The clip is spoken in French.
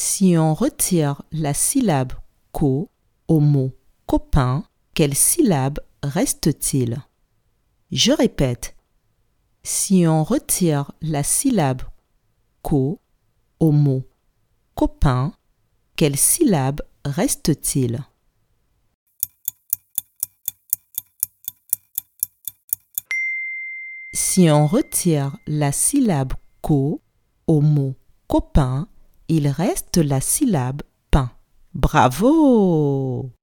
Si on retire la syllabe co au mot copain, quelle syllabe reste-t-il? Je répète. Si on retire la syllabe co au mot copain, quelle syllabe reste-t-il? Si on retire la syllabe co au mot copain, il reste la syllabe pain. Bravo